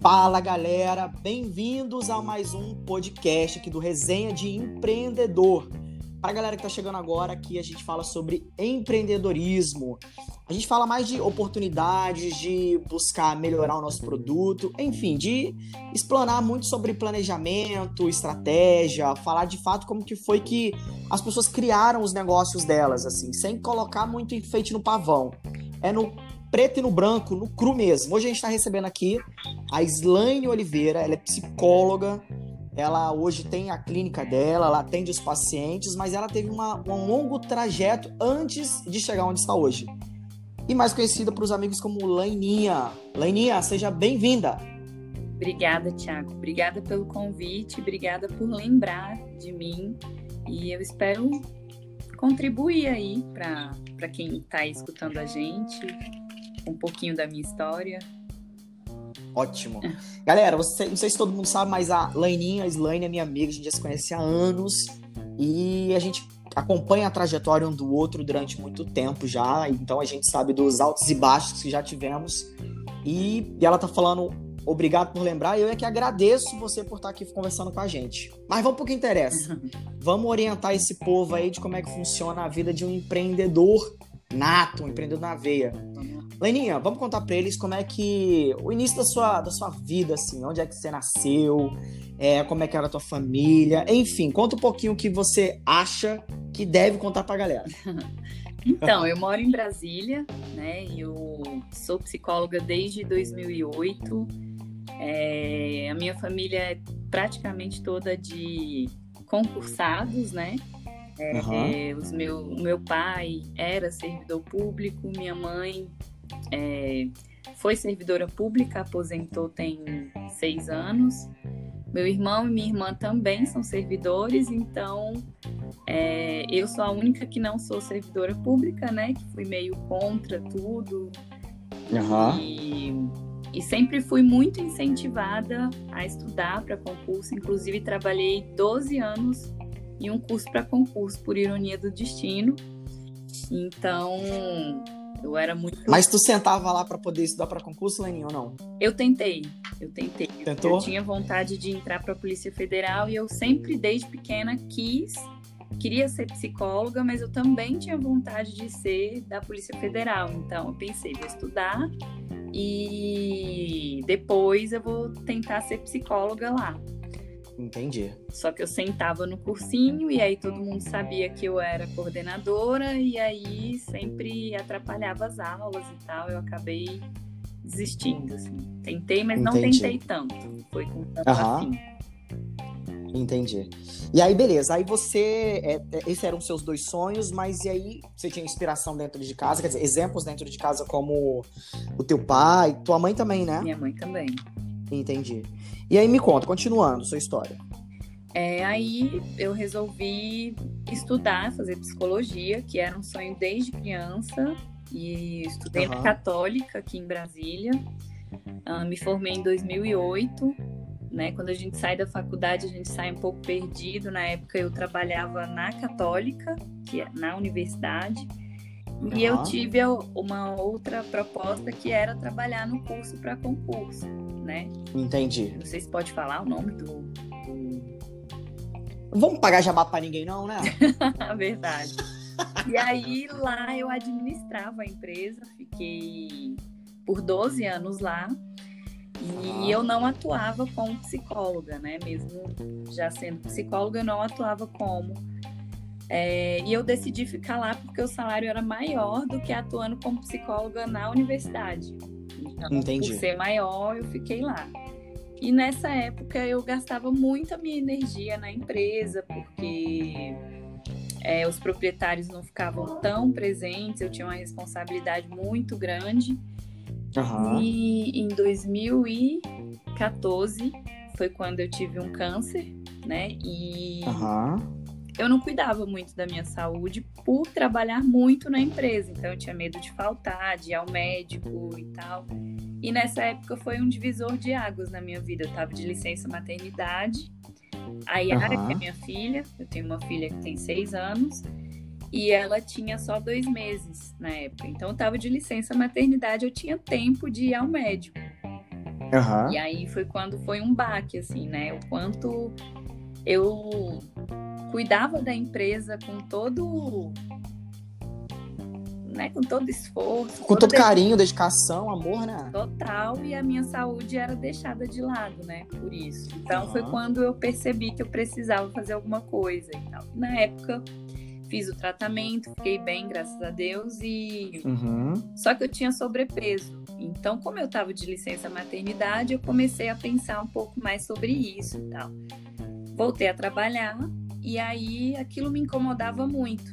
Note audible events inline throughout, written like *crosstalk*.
Fala galera, bem-vindos a mais um podcast aqui do Resenha de Empreendedor. Para a galera que está chegando agora, aqui a gente fala sobre empreendedorismo. A gente fala mais de oportunidades, de buscar melhorar o nosso produto, enfim, de explanar muito sobre planejamento, estratégia, falar de fato como que foi que as pessoas criaram os negócios delas, assim, sem colocar muito enfeite no pavão. É no preto e no branco, no cru mesmo. Hoje a gente está recebendo aqui a Slaine Oliveira, ela é psicóloga, ela hoje tem a clínica dela, ela atende os pacientes, mas ela teve uma, um longo trajeto antes de chegar onde está hoje. E mais conhecida para os amigos como Laininha. Laininha, seja bem-vinda. Obrigada, Tiago. Obrigada pelo convite, obrigada por lembrar de mim. E eu espero contribuir aí para quem está escutando a gente, um pouquinho da minha história. Ótimo. Galera, você, não sei se todo mundo sabe, mas a Laininha, a Slaine é minha amiga, a gente já se conhece há anos e a gente acompanha a trajetória um do outro durante muito tempo já, então a gente sabe dos altos e baixos que já tivemos. E, e ela tá falando obrigado por lembrar, e eu é que agradeço você por estar aqui conversando com a gente. Mas vamos pro que interessa. *laughs* vamos orientar esse povo aí de como é que funciona a vida de um empreendedor nato, um empreendedor na veia. Leninha, vamos contar para eles como é que o início da sua, da sua vida, assim, onde é que você nasceu, é, como é que era a tua família, enfim, conta um pouquinho o que você acha que deve contar pra galera. *laughs* Então, eu moro em Brasília, né? Eu sou psicóloga desde 2008. É, a minha família é praticamente toda de concursados, né? É, uhum. os meu, o meu pai era servidor público, minha mãe é, foi servidora pública, aposentou tem seis anos. Meu irmão e minha irmã também são servidores, então é, eu sou a única que não sou servidora pública, né? Que fui meio contra tudo. Uhum. E, e sempre fui muito incentivada a estudar para concurso. Inclusive, trabalhei 12 anos em um curso para concurso, por ironia do destino. Então, eu era muito. Mas tu sentava lá para poder estudar para concurso, Leninho, ou não? Eu tentei. Eu tentei. Tentou? Eu tinha vontade de entrar para a Polícia Federal e eu sempre, desde pequena, quis. Queria ser psicóloga, mas eu também tinha vontade de ser da Polícia Federal. Então, eu pensei, vou estudar e depois eu vou tentar ser psicóloga lá. Entendi. Só que eu sentava no cursinho e aí todo mundo sabia que eu era coordenadora e aí sempre atrapalhava as aulas e tal. Eu acabei desistindo, assim. Tentei, mas Entendi. não tentei tanto. Foi com tanto Aham. Entendi. E aí, beleza. Aí você. É, é, esses eram seus dois sonhos, mas e aí você tinha inspiração dentro de casa? Quer dizer, exemplos dentro de casa como o teu pai, tua mãe também, né? Minha mãe também. Entendi. E aí me conta, continuando sua história. É, aí eu resolvi estudar, fazer psicologia, que era um sonho desde criança, e estudei uhum. na Católica aqui em Brasília. Uh, me formei em 2008, né? Quando a gente sai da faculdade, a gente sai um pouco perdido. Na época eu trabalhava na Católica, que é na universidade, uhum. e eu tive uma outra proposta que era trabalhar no curso para concurso né? Entendi. Não sei se pode falar o nome do. Vamos pagar jabá pra ninguém, não, né? *laughs* Verdade. e aí lá eu administrava a empresa, fiquei por 12 anos lá. E ah. eu não atuava como psicóloga, né? Mesmo já sendo psicóloga, eu não atuava como. É, e eu decidi ficar lá porque o salário era maior do que atuando como psicóloga na universidade. Então, Entendi. por ser maior, eu fiquei lá. E nessa época eu gastava muito a minha energia na empresa, porque é, os proprietários não ficavam tão presentes, eu tinha uma responsabilidade muito grande. Uhum. E em 2014 foi quando eu tive um câncer, né? E uhum eu não cuidava muito da minha saúde por trabalhar muito na empresa. Então eu tinha medo de faltar, de ir ao médico e tal. E nessa época foi um divisor de águas na minha vida. Eu tava de licença maternidade. A Yara, uhum. que é minha filha, eu tenho uma filha que tem seis anos. E ela tinha só dois meses na época. Então eu tava de licença maternidade, eu tinha tempo de ir ao médico. Uhum. E aí foi quando foi um baque, assim, né? O quanto eu cuidava da empresa com todo. Né, com todo esforço. Com todo carinho, dedicação, amor, né? Total, e a minha saúde era deixada de lado, né? Por isso. Então Uhum. foi quando eu percebi que eu precisava fazer alguma coisa e tal. Na época, fiz o tratamento, fiquei bem, graças a Deus, e Uhum. só que eu tinha sobrepeso. Então, como eu estava de licença maternidade, eu comecei a pensar um pouco mais sobre isso e tal. Voltei a trabalhar e aí aquilo me incomodava muito.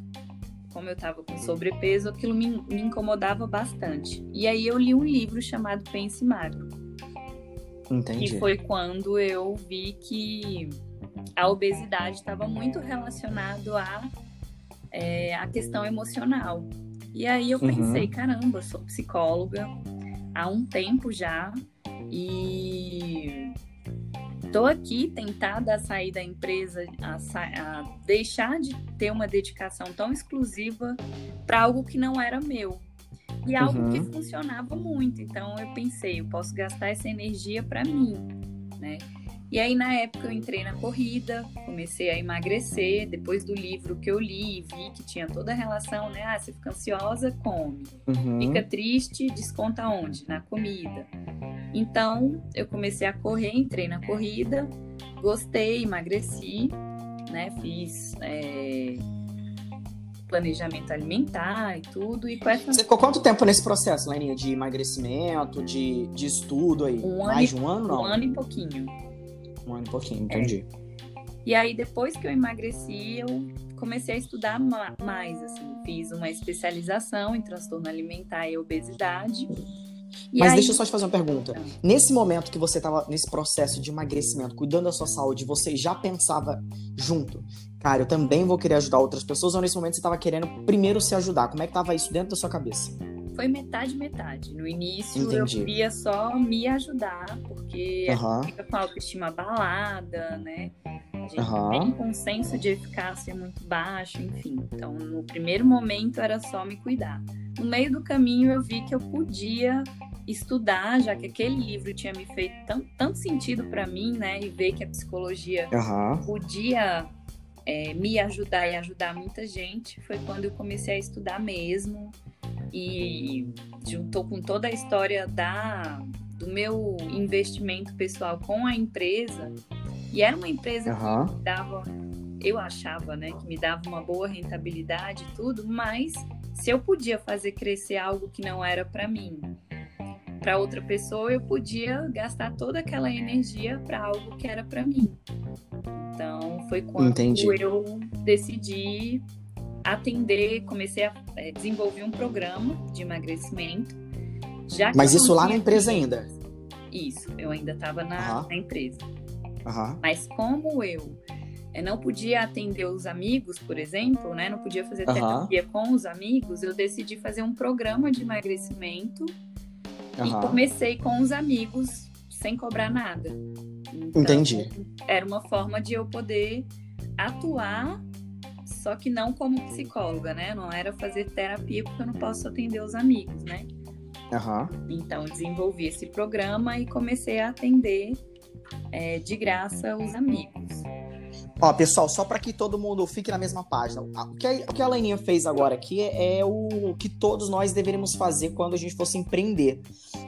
Como eu estava com sobrepeso, aquilo me, me incomodava bastante. E aí eu li um livro chamado Pense Magro. Entendi. E foi quando eu vi que a obesidade estava muito relacionado à é, à questão emocional. E aí eu Uhum. pensei, caramba, sou psicóloga há um tempo já e tô aqui tentada a sair da empresa, a, sa- a deixar de ter uma dedicação tão exclusiva para algo que não era meu. E algo Uhum. que funcionava muito. Então eu pensei, eu posso gastar essa energia para mim, né? E aí na época eu entrei na corrida, comecei a emagrecer, depois do livro que eu li e vi que tinha toda a relação, né? Ah, você fica ansiosa, come. Uhum. Fica triste, desconta onde? Na comida. Então, eu comecei a correr, entrei na corrida, gostei, emagreci, né? Fiz é, planejamento alimentar e tudo. E com essa Você ficou quanto tempo nesse processo, Leninha? De emagrecimento, de, de estudo aí? Um ano Mais e- de um ano, não? um ano e pouquinho. Um ano e pouquinho, entendi. E aí, depois que eu emagreci, eu comecei a estudar ma- mais, assim. Fiz uma especialização em transtorno alimentar e obesidade. E Mas aí- deixa eu só te fazer uma pergunta. Nesse momento que você tava nesse processo de emagrecimento, cuidando da sua saúde, você já pensava junto? Cara, eu também vou querer ajudar outras pessoas, ou nesse momento você tava querendo primeiro se ajudar? Como é que tava isso dentro da sua cabeça? Foi metade, metade. No início Entendi. eu queria só me ajudar, porque Aham. fica com a autoestima abalada, né? A gente Aham. tem um senso de eficácia muito baixo, enfim. Então, no primeiro momento era só me cuidar. No meio do caminho eu vi que eu podia estudar, já que aquele livro tinha me feito tão, tanto sentido para mim, né? E ver que a psicologia Aham. podia é, me ajudar e ajudar muita gente foi quando eu comecei a estudar mesmo e juntou com toda a história da do meu investimento pessoal com a empresa e era uma empresa Aham. que me dava eu achava né que me dava uma boa rentabilidade e tudo mas se eu podia fazer crescer algo que não era para mim para outra pessoa eu podia gastar toda aquela energia para algo que era para mim então foi quando Entendi. eu decidi atender, comecei a é, desenvolver um programa de emagrecimento. Mas isso lá na empresa ainda? Isso, eu ainda estava na, Aham. na empresa. Aham. Mas como eu não podia atender os amigos, por exemplo, né? Não podia fazer terapia com os amigos, eu decidi fazer um programa de emagrecimento e Aham. comecei com os amigos sem cobrar nada. Então, Entendi. Era uma forma de eu poder atuar, só que não como psicóloga, né? Não era fazer terapia porque eu não posso atender os amigos, né? Aham. Então, desenvolvi esse programa e comecei a atender é, de graça os amigos. Ó, pessoal, só para que todo mundo fique na mesma página. O que a, o que a Leninha fez agora aqui é, é o que todos nós deveríamos fazer quando a gente fosse empreender.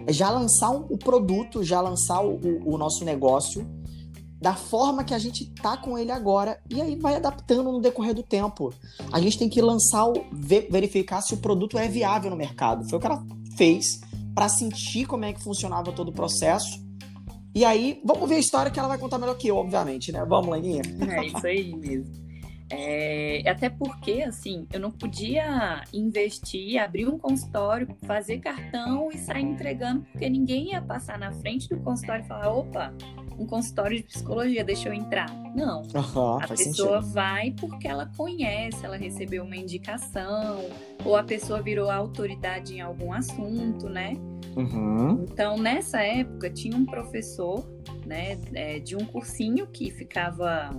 É já lançar um- o produto, já lançar o, o- nosso negócio da forma que a gente tá com ele agora. E aí vai adaptando no decorrer do tempo. A gente tem que lançar, o, ver- verificar se o produto é viável no mercado. Foi o que ela fez para sentir como é que funcionava todo o processo. E aí, vamos ver a história que ela vai contar melhor que eu, obviamente, né? Vamos, Leninha. É isso aí mesmo. É, até porque, assim, eu não podia investir, abrir um consultório, fazer cartão e sair entregando, porque ninguém ia passar na frente do consultório e falar: opa, um consultório de psicologia, deixa eu entrar. Não. Aham, A pessoa sentido. vai porque ela conhece, ela recebeu uma indicação, ou a pessoa virou autoridade em algum assunto, né? Uhum. Então, nessa época, tinha um professor, né, é, de um cursinho que ficava.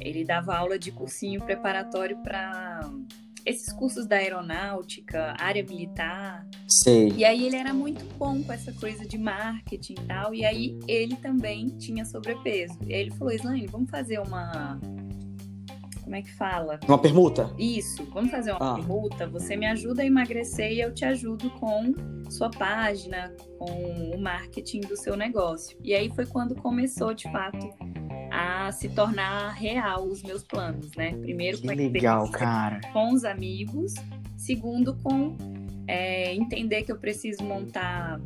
Ele dava aula de cursinho preparatório para esses cursos da aeronáutica, área militar. Sei. E aí ele era muito bom com essa coisa de marketing e tal. E aí ele também tinha sobrepeso. E aí ele falou, Slaine, vamos fazer uma como é que fala? Uma permuta? Isso, vamos fazer uma ah. permuta. Você me ajuda a emagrecer e eu te ajudo com sua página, com o marketing do seu negócio. E aí foi quando começou, de fato, a se tornar real os meus planos, né? Primeiro com legal, com os amigos, segundo com é, entender que eu preciso montar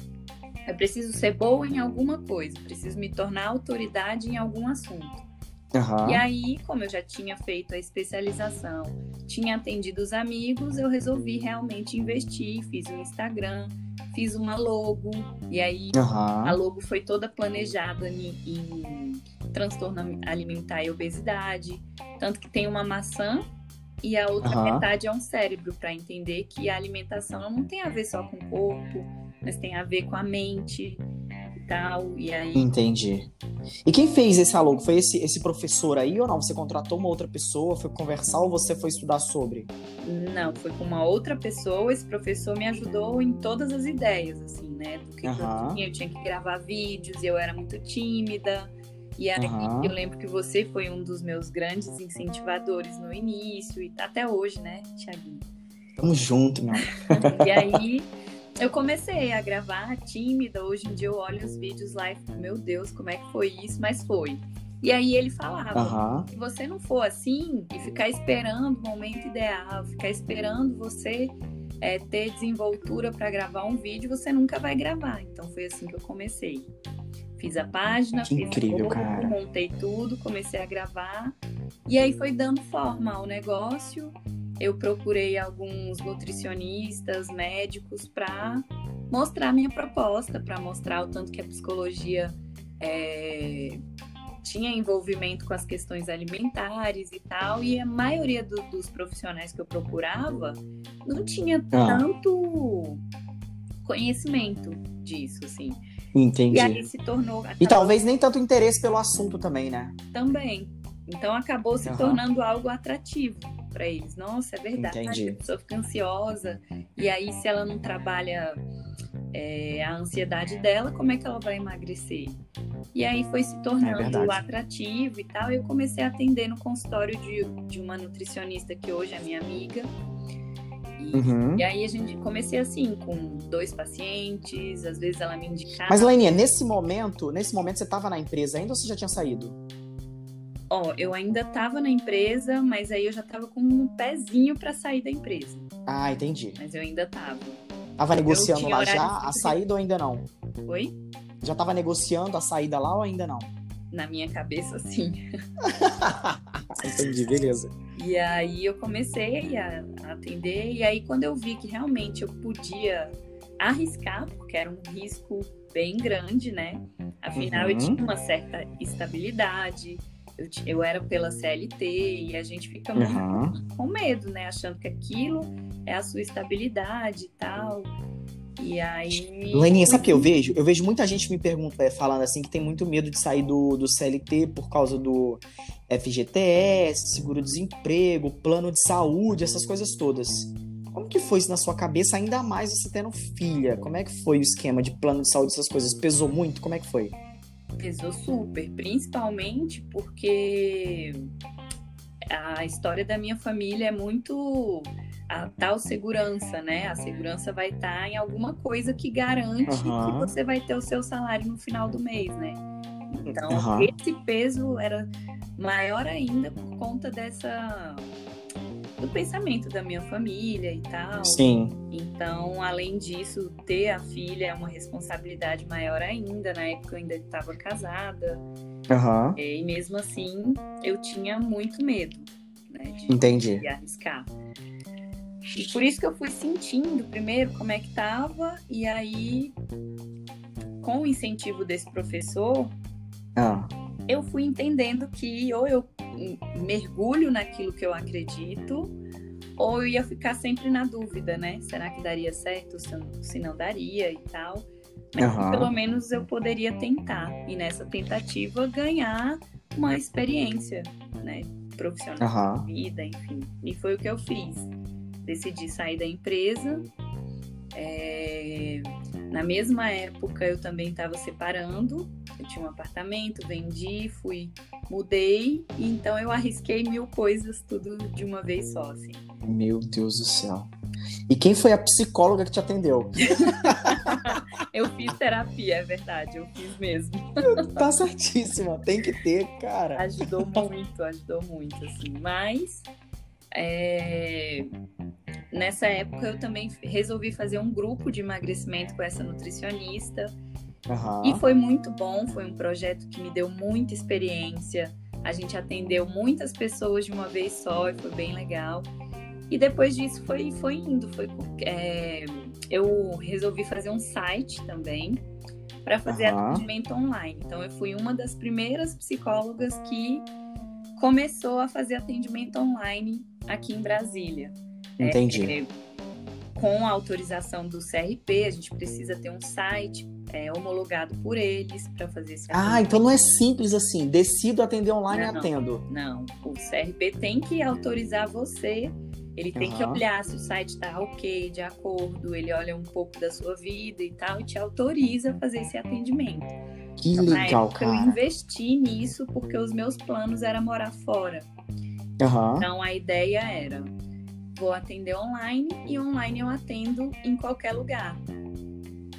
eu preciso ser boa em alguma coisa, preciso me tornar autoridade em algum assunto. Uhum. E aí, como eu já tinha feito a especialização, tinha atendido os amigos, eu resolvi realmente investir, fiz um Instagram, fiz uma logo, e aí uhum. a logo foi toda planejada em, em transtorno alimentar e obesidade, tanto que tem uma maçã e a outra uhum. metade é um cérebro, para entender que a alimentação não tem a ver só com o corpo, mas tem a ver com a mente tal. E aí. Entendi. E quem fez esse logo? Foi esse, esse professor aí ou não? Você contratou uma outra pessoa, foi conversar ou você foi estudar sobre? Não, foi com uma outra pessoa. Esse professor me ajudou em todas as ideias, assim, né? Do que, uhum. eu tinha. Que gravar vídeos e eu era muito tímida. E aí uhum. eu lembro que você foi um dos meus grandes incentivadores no início e até hoje, né, Tiaguinho? Tamo junto, meu. e aí *laughs* eu comecei a gravar tímida. Hoje em dia eu olho os vídeos lá e fico, meu Deus, como é que foi isso? Mas foi. E aí ele falava: uhum. se você não for assim e ficar esperando o momento ideal, ficar esperando você é, ter desenvoltura para gravar um vídeo, você nunca vai gravar. Então foi assim que eu comecei. Fiz a página, que fiz incrível, o cara. montei tudo, comecei a gravar. E aí foi dando forma ao negócio eu procurei alguns nutricionistas, médicos para mostrar minha proposta, para mostrar o tanto que a psicologia é, tinha envolvimento com as questões alimentares e tal, e a maioria do, dos profissionais que eu procurava não tinha ah. tanto conhecimento disso, assim. Entendi. E aí se tornou. Acabou... E talvez nem tanto interesse pelo assunto também, né? Também. Então acabou se uhum. tornando algo atrativo para eles. Nossa, é verdade. Entendi. A pessoa fica ansiosa. E aí, se ela não trabalha é, a ansiedade dela, como é que ela vai emagrecer? E aí foi se tornando é atrativo e tal. E eu comecei a atender no consultório de, de uma nutricionista que hoje é minha amiga. E, uhum. e, aí a gente comecei assim, com dois pacientes, às vezes ela me indicava. Mas, Laininha, nesse momento, nesse momento você estava na empresa ainda ou você já tinha saído? Ó, eu ainda estava na empresa, mas aí eu já estava com um pezinho para sair da empresa. Ah, entendi. Mas eu ainda estava. Tava negociando lá já a saída ou ainda não? Oi? Já tava negociando a saída lá ou ainda não? Na minha cabeça, sim. *laughs* entendi, beleza. E aí eu comecei a atender, e aí quando eu vi que realmente eu podia arriscar, porque era um risco bem grande, né? Afinal, uhum. eu tinha uma certa estabilidade, eu, eu era pela CLT e a gente fica muito uhum. com medo, né? Achando que aquilo é a sua estabilidade e tal. E aí. Leninha, sabe o que eu vejo? Eu vejo muita gente me pergunta, falando assim, que tem muito medo de sair do, do CLT por causa do FGTS, seguro-desemprego, plano de saúde, essas coisas todas. Como que foi isso na sua cabeça, ainda mais você tendo filha? Como é que foi o esquema de plano de saúde, essas coisas? Pesou muito? Como é que foi? Pesou super, principalmente porque a história da minha família é muito a tal segurança, né? A segurança vai estar em alguma coisa que garante uhum. que você vai ter o seu salário no final do mês, né? Então, uhum. esse peso era maior ainda por conta dessa do pensamento da minha família e tal. Sim. Então, além disso, ter a filha é uma responsabilidade maior ainda. Na época eu ainda estava casada. Uhum. E mesmo assim, eu tinha muito medo né, de, Entendi. de arriscar. E por isso que eu fui sentindo primeiro como é que tava, e aí, com o incentivo desse professor, ah. Eu fui entendendo que ou eu mergulho naquilo que eu acredito, ou eu ia ficar sempre na dúvida, né? Será que daria certo, se não daria e tal. Mas uhum. pelo menos eu poderia tentar. E nessa tentativa ganhar uma experiência, né? Profissional uhum. de vida, enfim. E foi o que eu fiz. decidi sair da empresa. É, na mesma época eu também estava separando, eu tinha um apartamento, vendi, fui, mudei, então eu arrisquei mil coisas tudo de uma vez só, assim. Meu Deus do céu. E quem foi a psicóloga que te atendeu? *laughs* eu fiz terapia, é verdade, eu fiz mesmo. *laughs* tá certíssima, tem que ter, cara. Ajudou muito, ajudou muito, assim. Mas é... nessa época eu também resolvi fazer um grupo de emagrecimento com essa nutricionista. Uhum. E foi muito bom, foi um projeto que me deu muita experiência. A gente atendeu muitas pessoas de uma vez só e foi bem legal. E depois disso foi, foi indo. Foi, é, eu resolvi fazer um site também para fazer uhum. atendimento online. Então eu fui uma das primeiras psicólogas que começou a fazer atendimento online aqui em Brasília. Entendi. É, com a autorização do CRP, a gente precisa ter um site é, homologado por eles para fazer esse Ah, então não é simples assim. Decido atender online não, e atendo. Não, o CRP tem que autorizar você ele tem uhum. que olhar se o site está ok, de acordo, ele olha um pouco da sua vida e tal, e te autoriza a fazer esse atendimento. Que então, legal, cara. Eu investi nisso porque os meus planos era morar fora. Uhum. Então a ideia era: vou atender online e online eu atendo em qualquer lugar.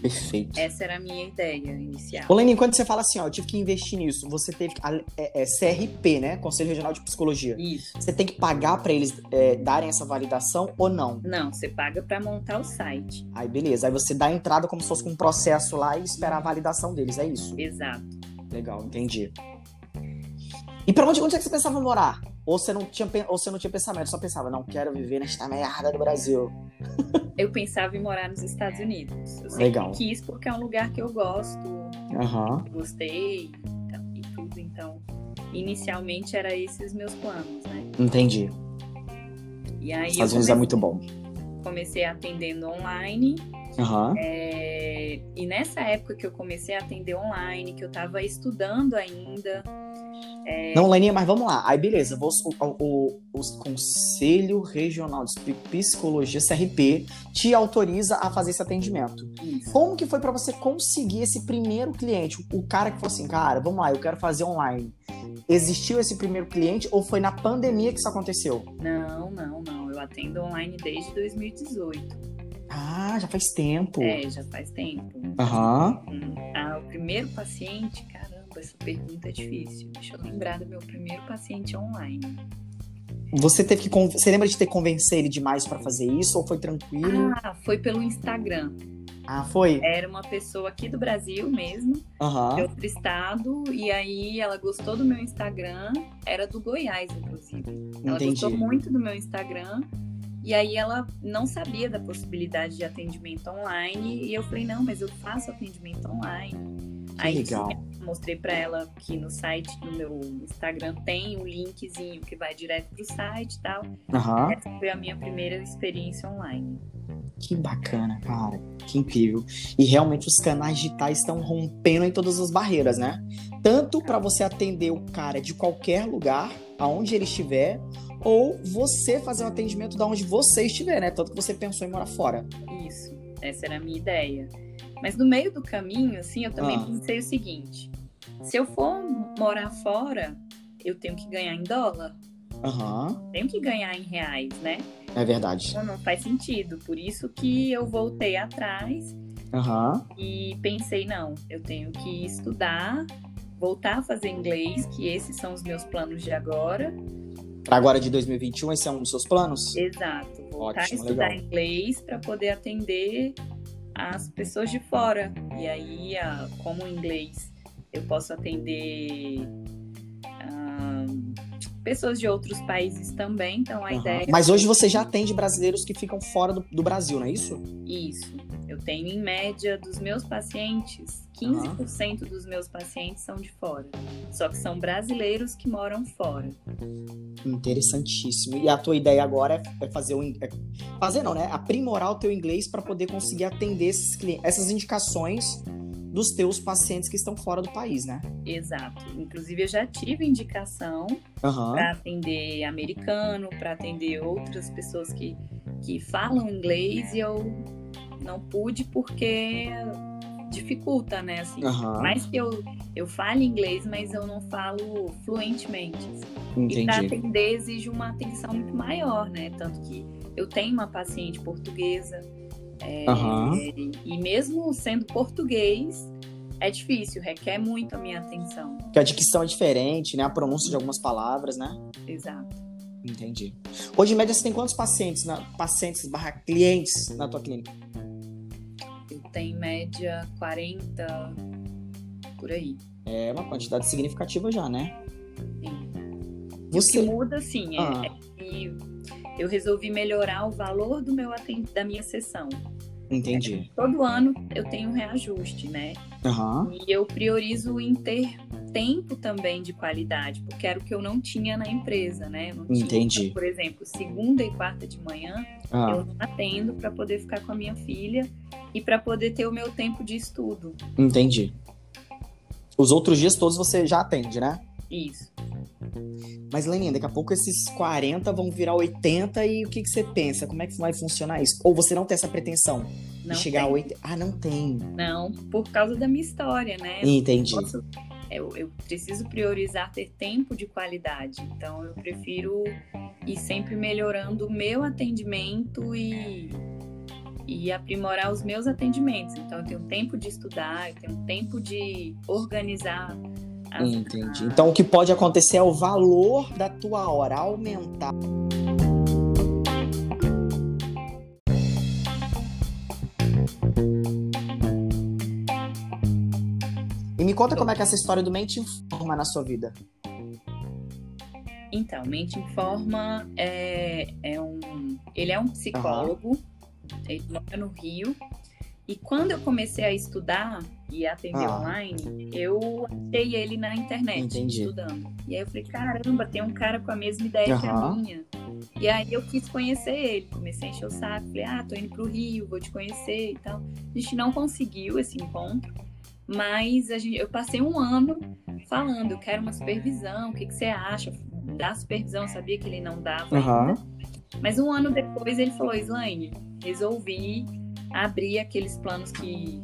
Perfeito. Essa era a minha ideia inicial. Ô, Lenny, quando você fala assim, ó, eu tive que investir nisso, você teve é, é, CRP, né? Conselho Regional de Psicologia. Isso. Você tem que pagar para eles é, darem essa validação ou não? Não, você paga para montar o site. Aí, beleza. Aí você dá a entrada como se fosse com um processo lá e esperar a validação deles, é isso? Exato. Legal, entendi. E pra onde, onde é que você pensava morar? Ou você não tinha, ou você não tinha pensamento, só pensava, não quero viver nesta merda do Brasil. *laughs* Eu pensava em morar nos Estados Unidos. Eu sempre Legal. quis porque é um lugar que eu gosto, uhum. gostei e tudo. Então, inicialmente era esses os meus planos, né? Entendi. E aí Estados Unidos é muito bom. Comecei atendendo online. Uhum. É... E nessa época que eu comecei a atender online, que eu estava estudando ainda, é... Não, Leninha, mas vamos lá. Aí, beleza. Vou, o, o, o, Conselho Regional de Psicologia, CRP, te autoriza a fazer esse atendimento. Isso. Como que foi para você conseguir esse primeiro cliente? O cara que falou assim, cara, vamos lá, eu quero fazer online. Existiu esse primeiro cliente ou foi na pandemia que isso aconteceu? Não, não, não. Eu atendo online desde 2018. Ah, já faz tempo. É, já faz tempo. Aham. Uhum. Ah, o primeiro paciente, cara essa pergunta é difícil. Deixa eu lembrar do meu primeiro paciente online. Você teve que. Você lembra de ter convencer ele demais para fazer isso ou foi tranquilo? Ah, foi pelo Instagram. Ah, foi? Era uma pessoa aqui do Brasil mesmo, uhum. de outro estado, e aí ela gostou do meu Instagram, era do Goiás, inclusive. Ela Entendi. gostou muito do meu Instagram, e aí ela não sabia da possibilidade de atendimento online, e eu falei, não, mas eu faço atendimento online. Que aí legal mostrei para ela que no site, no meu Instagram, tem um linkzinho que vai direto pro site e tal. Uhum. Essa foi a minha primeira experiência online. Que bacana, cara. Que incrível. E realmente os canais digitais estão rompendo em todas as barreiras, né? Tanto para você atender o cara de qualquer lugar, aonde ele estiver, ou você fazer um atendimento da onde você estiver, né? Tanto que você pensou em morar fora. Isso. Essa era a minha ideia. Mas no meio do caminho, assim, eu também ah. pensei o seguinte: se eu for morar fora, eu tenho que ganhar em dólar. Uhum. Tenho que ganhar em reais, né? É verdade. Então não faz sentido. Por isso que eu voltei atrás uhum. e pensei, não, eu tenho que estudar, voltar a fazer inglês, que esses são os meus planos de agora. Para agora de 2021, esse é um dos seus planos? Exato. Voltar Ótimo, a estudar legal. inglês para poder atender as pessoas de fora. E aí, como inglês, eu posso atender pessoas de outros países também. Então, a uhum. ideia. Mas hoje você já atende brasileiros que ficam fora do, do Brasil, não é isso? Isso. Eu tenho, em média, dos meus pacientes, 15% uhum. dos meus pacientes são de fora. Só que são brasileiros que moram fora. Interessantíssimo. E a tua ideia agora é, fazer o. É fazer não, né? Aprimorar o teu inglês para poder conseguir atender esses clientes, essas indicações dos teus pacientes que estão fora do país, né? Exato. Inclusive, eu já tive indicação uhum. para atender americano, para atender outras pessoas que que falam inglês e eu não pude porque dificulta, né? Assim, mais que eu, eu fale inglês, mas eu não falo fluentemente. assim. E para atender exige uma atenção muito maior, né? Tanto que eu tenho uma paciente portuguesa. é, Aham. E mesmo sendo português, é difícil, requer muito a minha atenção. Porque a dicção é diferente, né? A pronúncia de algumas palavras, né? Exato. Entendi. Hoje, em média, você tem quantos pacientes, na, pacientes barra clientes na tua clínica? Tenho em média 40 por aí. É uma quantidade significativa já, né? Sim. O Você. que muda, sim, é, Ah. é que eu resolvi melhorar o valor do meu aten- da minha sessão. Entendi. Todo ano eu tenho um reajuste, né? Aham. E eu priorizo em ter tempo também de qualidade, porque era o que eu não tinha na empresa, né? Eu não tinha, Entendi. Por exemplo, segunda e quarta de manhã Ah, eu não atendo para poder ficar com a minha filha e para poder ter o meu tempo de estudo. entendi. Os outros dias todos você já atende, né? Isso. Mas, Leninha, daqui a pouco esses 40 vão virar 80 e o que, que você pensa? Como é que vai funcionar isso? Ou você não tem essa pretensão Não de chegar tem. a 80? Ah, não tem. Não, por causa da minha história, né? Entendi. Posso- eu, eu preciso priorizar ter tempo de qualidade. Então, eu prefiro ir sempre melhorando o meu atendimento e, e aprimorar os meus atendimentos. Então, eu tenho tempo de estudar, eu tenho tempo de organizar. Entendi. Então, o que pode acontecer é o valor da tua hora aumentar. E me conta como é que essa história do Mente Informa na sua vida. Então, Mente Informa é, é um. Ele é um psicólogo, ele mora no Rio. E quando eu comecei a estudar e atender Ah. online, eu achei ele na internet, Entendi. estudando. E aí eu falei, caramba, tem um cara com a mesma ideia que a minha. E aí eu quis conhecer ele, comecei a encher o saco, falei, ah, tô indo pro Rio, vou te conhecer e tal. A gente não conseguiu esse encontro, mas a gente, eu passei um ano falando, eu quero uma supervisão, o que, que você acha? Da supervisão, eu sabia que ele não dava Aham. ainda. Mas um ano depois ele falou, Slaine, resolvi abrir aqueles planos que,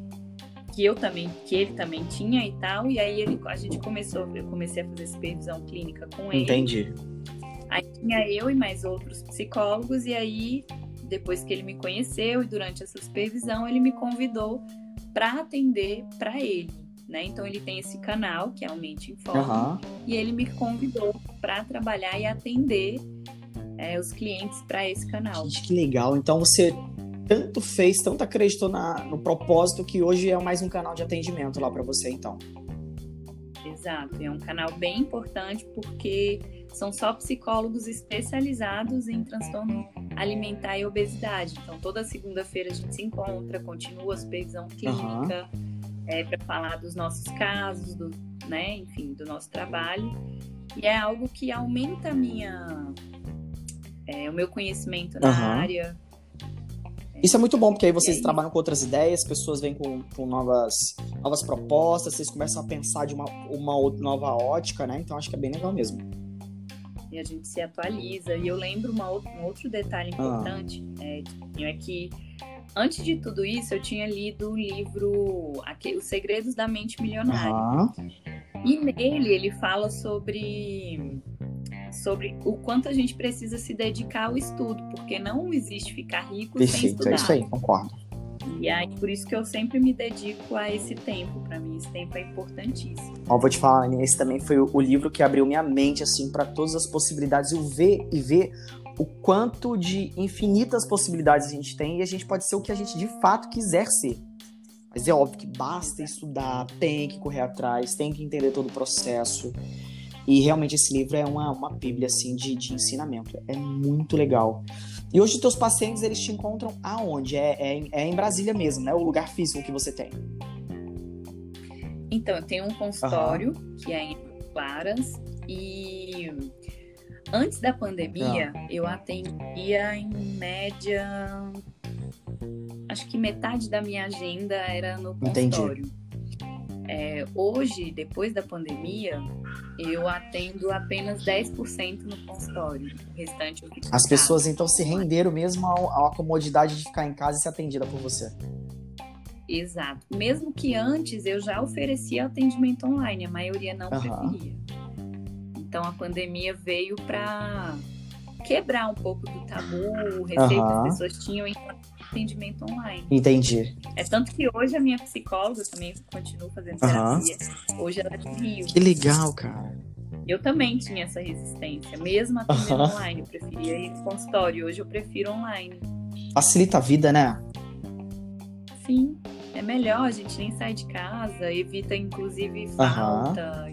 que eu também, que ele também tinha e tal. E aí ele, a gente começou, eu comecei a fazer supervisão clínica com ele. Entendi. Aí tinha eu e mais outros psicólogos, e aí, depois que ele me conheceu e durante essa supervisão, ele me convidou para atender para ele. Né? Então ele tem esse canal, que é o Mente Informa, Aham. e ele me convidou para trabalhar e atender é, os clientes para esse canal. Gente, que legal. Então você tanto fez, tanto acreditou na, no propósito que hoje é mais um canal de atendimento lá pra você, então. Exato, é um canal bem importante porque são só psicólogos especializados em transtorno alimentar e obesidade. Então, toda segunda-feira a gente se encontra, continua a supervisão clínica, para falar dos nossos casos, do, né, enfim, do nosso trabalho. E é algo que aumenta a minha, é, o meu conhecimento na Aham. área. Isso é muito bom, porque aí vocês trabalham com outras ideias, pessoas vêm com, com novas, novas propostas, vocês começam a pensar de uma, uma outra- nova ótica, né? Então acho que é bem legal mesmo. e a gente se atualiza. E eu lembro uma um outro detalhe Ah. importante é, é que antes de tudo isso eu tinha lido o livro Os Segredos da Mente Milionária. Aham. E nele ele fala sobre sobre o quanto a gente precisa se dedicar ao estudo, porque não existe ficar rico sem Perfeito, estudar. é isso aí, concordo. E aí por isso que eu sempre me dedico a esse tempo. Para mim esse tempo é importantíssimo. Ó, vou te falar, Aninha, esse também foi o, o livro que abriu minha mente, assim, para todas as possibilidades. Eu ver e ver o quanto de infinitas possibilidades a gente tem e a gente pode ser o que a gente de fato quiser ser. Mas é óbvio que basta estudar, tem que correr atrás, tem que entender todo o processo. E realmente esse livro é uma, uma bíblia, assim, de, de ensinamento. É muito legal. E hoje os teus pacientes, eles te encontram aonde? É, é, em- é em Brasília mesmo, né? O lugar físico que você tem. Então, eu tenho um consultório que é em Claras e antes da pandemia Ah. eu atendia em média acho que metade da minha agenda era no consultório. É, hoje, depois da pandemia, eu atendo apenas 10% no consultório. O restante eu As pessoas então se renderam mesmo à comodidade de ficar em casa e ser atendida por você. Exato. Mesmo que antes eu já oferecia atendimento online, a maioria não uhum. preferia. Então a pandemia veio para quebrar um pouco do tabu, o receio uhum. que as pessoas tinham em atendimento online. Entendi. É tanto que hoje a minha psicóloga também continua fazendo terapia. Uhum. Hoje ela é de Rio. Que legal, cara. Eu também tinha essa resistência, mesmo atendendo uhum. online. Eu preferia ir no consultório. Hoje eu prefiro online. Facilita a vida, né? Sim. É melhor, a gente nem sai de casa, evita inclusive falta. Uhum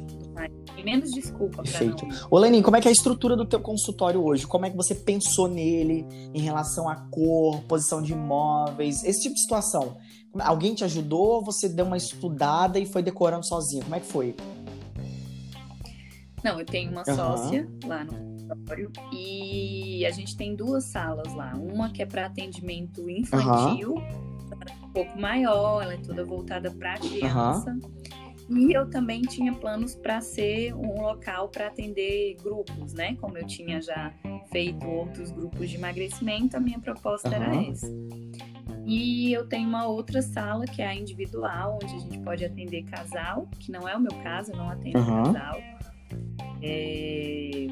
menos desculpa Perfeito. não... Ô, Lenin, como é que é a estrutura do teu consultório hoje? Como é que você pensou nele em relação à cor, posição de imóveis, esse tipo de situação? Alguém te ajudou? Você deu uma estudada e foi decorando sozinho? Como é que foi? Não, eu tenho uma uhum. sócia lá no consultório e a gente tem duas salas lá. Uma que é para atendimento infantil, uhum. um pouco maior, ela é toda voltada para criança. Uhum. E eu também tinha planos para ser um local para atender grupos, né? Como eu tinha já feito outros grupos de emagrecimento, a minha proposta uhum. era essa. E eu tenho uma outra sala que é a individual, onde a gente pode atender casal, que não é o meu caso, eu não atendo uhum. casal. É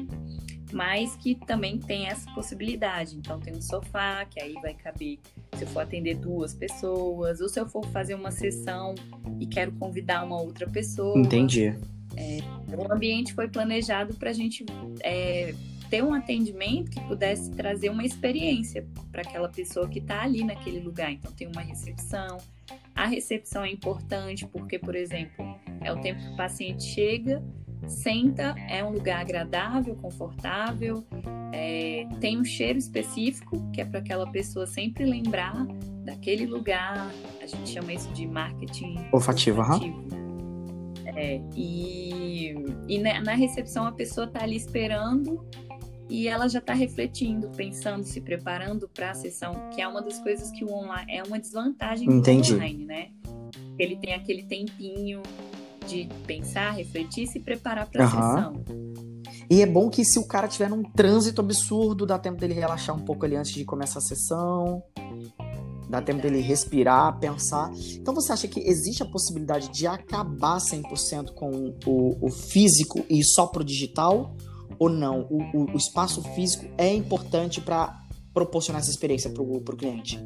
mas que também tem essa possibilidade. Então tem um sofá, que aí vai caber se eu for atender duas pessoas, ou se eu for fazer uma sessão e quero convidar uma outra pessoa. Entendi. É, o ambiente foi planejado para a gente é, ter um atendimento que pudesse trazer uma experiência para aquela pessoa que está ali naquele lugar. Então tem uma recepção. A recepção é importante porque, por exemplo, é o tempo que o paciente chega senta, é um lugar agradável, confortável, é, tem um cheiro específico que é para aquela pessoa sempre lembrar daquele lugar. A gente chama isso de marketing olfativo. olfativo. É, e, e na recepção a pessoa está ali esperando e ela já está refletindo, pensando, se preparando para a sessão, que é uma das coisas que o online é uma desvantagem Entendi. do online, né? Ele tem aquele tempinho de pensar, refletir, se preparar para a uhum. sessão. E é bom que se o cara tiver num trânsito absurdo, dá tempo dele relaxar um pouco ali antes de começar a sessão. Dá tempo dele respirar, pensar. Então você acha que existe a possibilidade de acabar 100% com o, o físico e só pro digital? Ou não? O, o, o espaço físico é importante para proporcionar essa experiência para o cliente?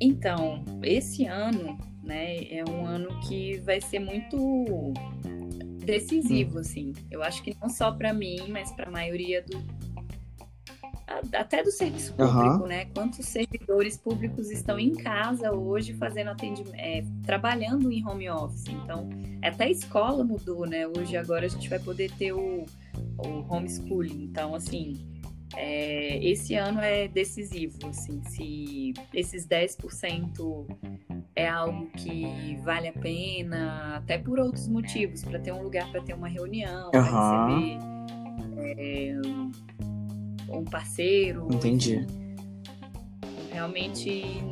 Então, esse ano né? É um ano que vai ser muito decisivo, hum. assim. Eu acho que não só para mim, mas para a maioria do até do serviço público, uhum. né? Quantos servidores públicos estão em casa hoje fazendo atendimento, é, trabalhando em home office. Então, até a escola mudou, né? Hoje agora a gente vai poder ter o, o homeschooling. Então, assim, é, esse ano é decisivo, assim, se esses 10% é algo que vale a pena, até por outros motivos, para ter um lugar para ter uma reunião, uhum. para receber é, um parceiro. Entendi. Realmente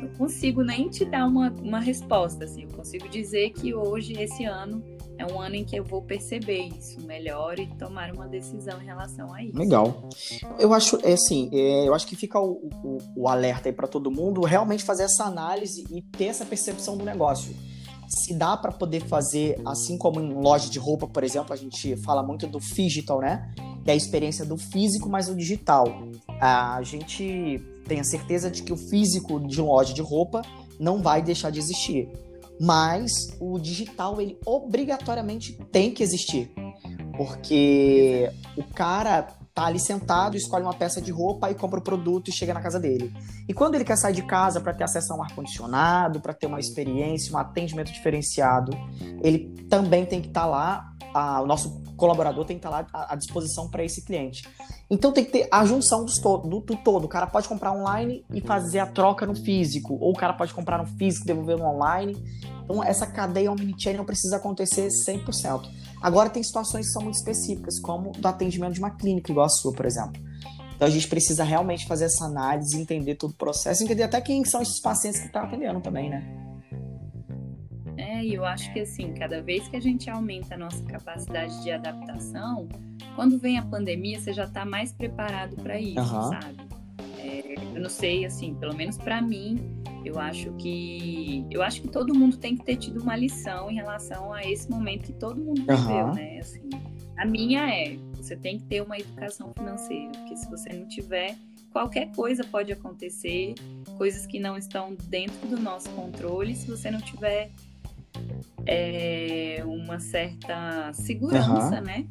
não consigo nem te dar uma, uma resposta, assim, eu consigo dizer que hoje, esse ano, é um ano em que eu vou perceber isso melhor e tomar uma decisão em relação a isso. Legal. Eu acho, é assim, é, eu acho que fica o, o, o alerta aí para todo mundo realmente fazer essa análise e ter essa percepção do negócio. Se dá para poder fazer, assim como em loja de roupa, por exemplo, a gente fala muito do digital, né? Que é a experiência do físico mais o digital. A gente tem a certeza de que o físico de loja de roupa não vai deixar de existir mas o digital ele obrigatoriamente tem que existir. Porque o cara tá ali sentado, escolhe uma peça de roupa e compra o produto e chega na casa dele. E quando ele quer sair de casa para ter acesso a um ar-condicionado, para ter uma experiência, um atendimento diferenciado, ele também tem que estar tá lá, a, o nosso colaborador tem que estar tá lá à, disposição para esse cliente. Então tem que ter a junção do, do, do, todo. O cara pode comprar online e fazer a troca no físico, ou o cara pode comprar no físico e devolver no online. Então, essa cadeia omnichannel não precisa acontecer 100%. Agora, tem situações que são muito específicas, como do atendimento de uma clínica, igual a sua, por exemplo. Então, a gente precisa realmente fazer essa análise, entender todo o processo, entender até quem são esses pacientes que estão atendendo também, né? É, É, e eu acho que assim, cada vez que a gente aumenta a nossa capacidade de adaptação, quando vem a pandemia, você já está mais preparado para isso, uhum. sabe? É, eu não sei, assim, pelo menos para mim, eu acho que eu acho que todo mundo tem que ter tido uma lição em relação a esse momento que todo mundo viveu, uhum. né? Assim, a minha é, você tem que ter uma educação financeira, porque se você não tiver, qualquer coisa pode acontecer, coisas que não estão dentro do nosso controle, se você não tiver é, uma certa segurança, uhum. né?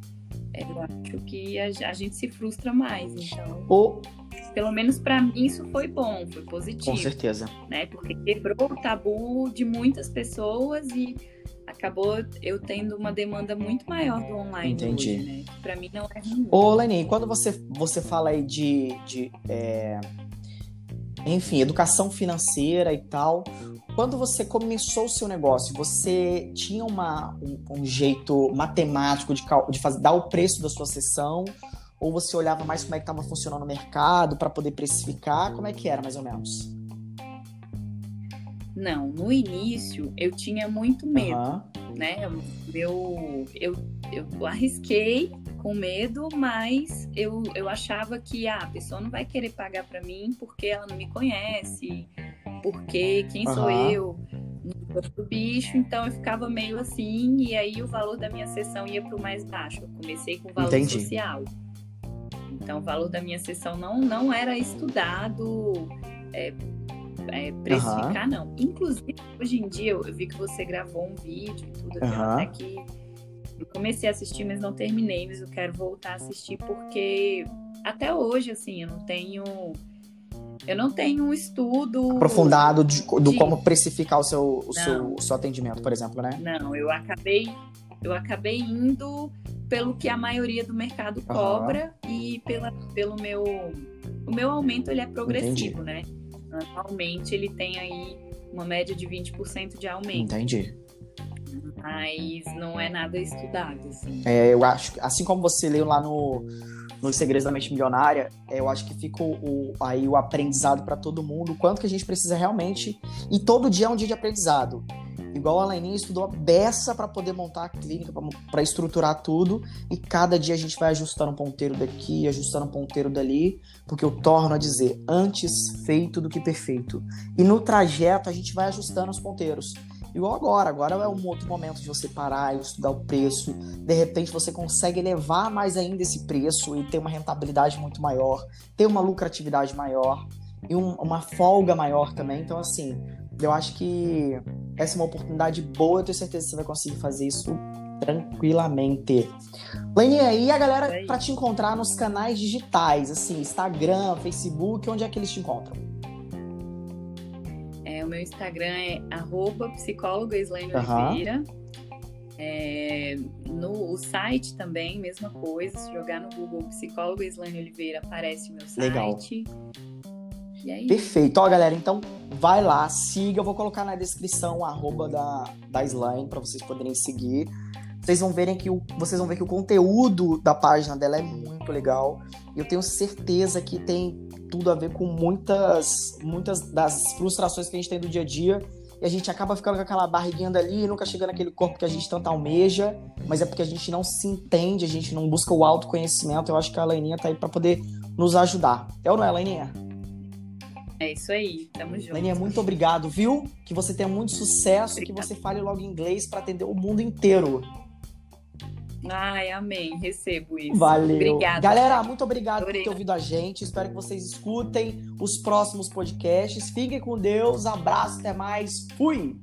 Eu acho que a, a, gente se frustra mais, então. Ou pelo menos para mim isso foi bom, foi positivo. Com certeza. Né? Porque quebrou o tabu de muitas pessoas e acabou eu tendo uma demanda muito maior do online. Entendi. Hoje, né? Para mim não é ruim. Ô, Leni, quando você, você fala aí de, de é... enfim, educação financeira e tal, quando você começou o seu negócio, você tinha uma, um, um jeito matemático de, de fazer, dar o preço da sua sessão? Ou você olhava mais como é que estava funcionando o mercado para poder precificar? Como é que era, mais ou menos? Não, no início eu tinha muito medo, uhum. né? Eu, eu, eu arrisquei com medo, mas eu, eu achava que ah, a pessoa não vai querer pagar para mim porque ela não me conhece, porque quem uhum. sou eu? do bicho, então eu ficava meio assim, e aí o valor da minha sessão ia para o mais baixo. Eu comecei com o valor Entendi. social. Então, o valor da minha sessão não, não era estudado, é, é, precificar, uhum. não. Inclusive, hoje em dia, eu, eu, vi que você gravou um vídeo e tudo, uhum. até que eu comecei a assistir, mas não terminei, mas eu quero voltar a assistir, porque até hoje, assim, eu não tenho. Eu não tenho um estudo aprofundado de, do de... como precificar o seu, o seu, o seu atendimento, por exemplo, né? Não, eu acabei eu acabei indo pelo que a maioria do mercado cobra uhum. e pela, pelo meu o meu aumento ele é progressivo, Entendi. né? Anualmente ele tem aí uma média de 20% de aumento. Entendi. Mas não é nada estudado, assim. É, eu acho, assim como você leu lá no no Segredos da Mente Milionária, é, eu acho que fica o, aí o aprendizado para todo mundo, o quanto que a gente precisa realmente. E todo dia é um dia de aprendizado. Igual a Laininha estudou a beça para poder montar a clínica, para estruturar tudo, e cada dia a gente vai ajustando um ponteiro daqui, ajustando um ponteiro dali, porque eu torno a dizer, antes feito do que perfeito. E no trajeto a gente vai ajustando os ponteiros. Igual agora, agora é um outro momento de você parar e estudar o preço. De repente você consegue elevar mais ainda esse preço e ter uma rentabilidade muito maior, ter uma lucratividade maior e um, uma folga maior também. Então, assim, eu acho que essa é uma oportunidade boa, eu tenho certeza que você vai conseguir fazer isso tranquilamente. Lene, aí a galera para te encontrar nos canais digitais, assim, Instagram, Facebook, onde é que eles te encontram? É, o meu Instagram é arroba uhum. Oliveira. É, no o site também, mesma coisa. Se jogar no Google Psicóloga Islane Oliveira, aparece o meu site. Legal. Perfeito. Ó, galera, então vai lá, siga. Eu vou colocar na descrição a arroba da, da Slime para vocês poderem seguir. Vocês vão verem que o, vocês vão ver que o conteúdo da página dela é muito legal. Eu tenho certeza que tem tudo a ver com muitas, muitas das frustrações que a gente tem do dia a dia. E a gente acaba ficando com aquela barriguinha dali, nunca chegando naquele corpo que a gente tanto almeja, mas é porque a gente não se entende, a gente não busca o autoconhecimento. Eu acho que a Laininha tá aí para poder nos ajudar. É ou não é, Laininha? É isso aí, tamo junto. Leninha, muito obrigado, viu? Que você tenha muito sucesso, Obrigada. que você fale logo inglês para atender o mundo inteiro. Ai, amém. Recebo isso. Valeu. Obrigada. Galera, muito obrigado Adorei. por ter ouvido a gente. Espero que vocês escutem os próximos podcasts. Fiquem com Deus. Abraço, até mais. Fui!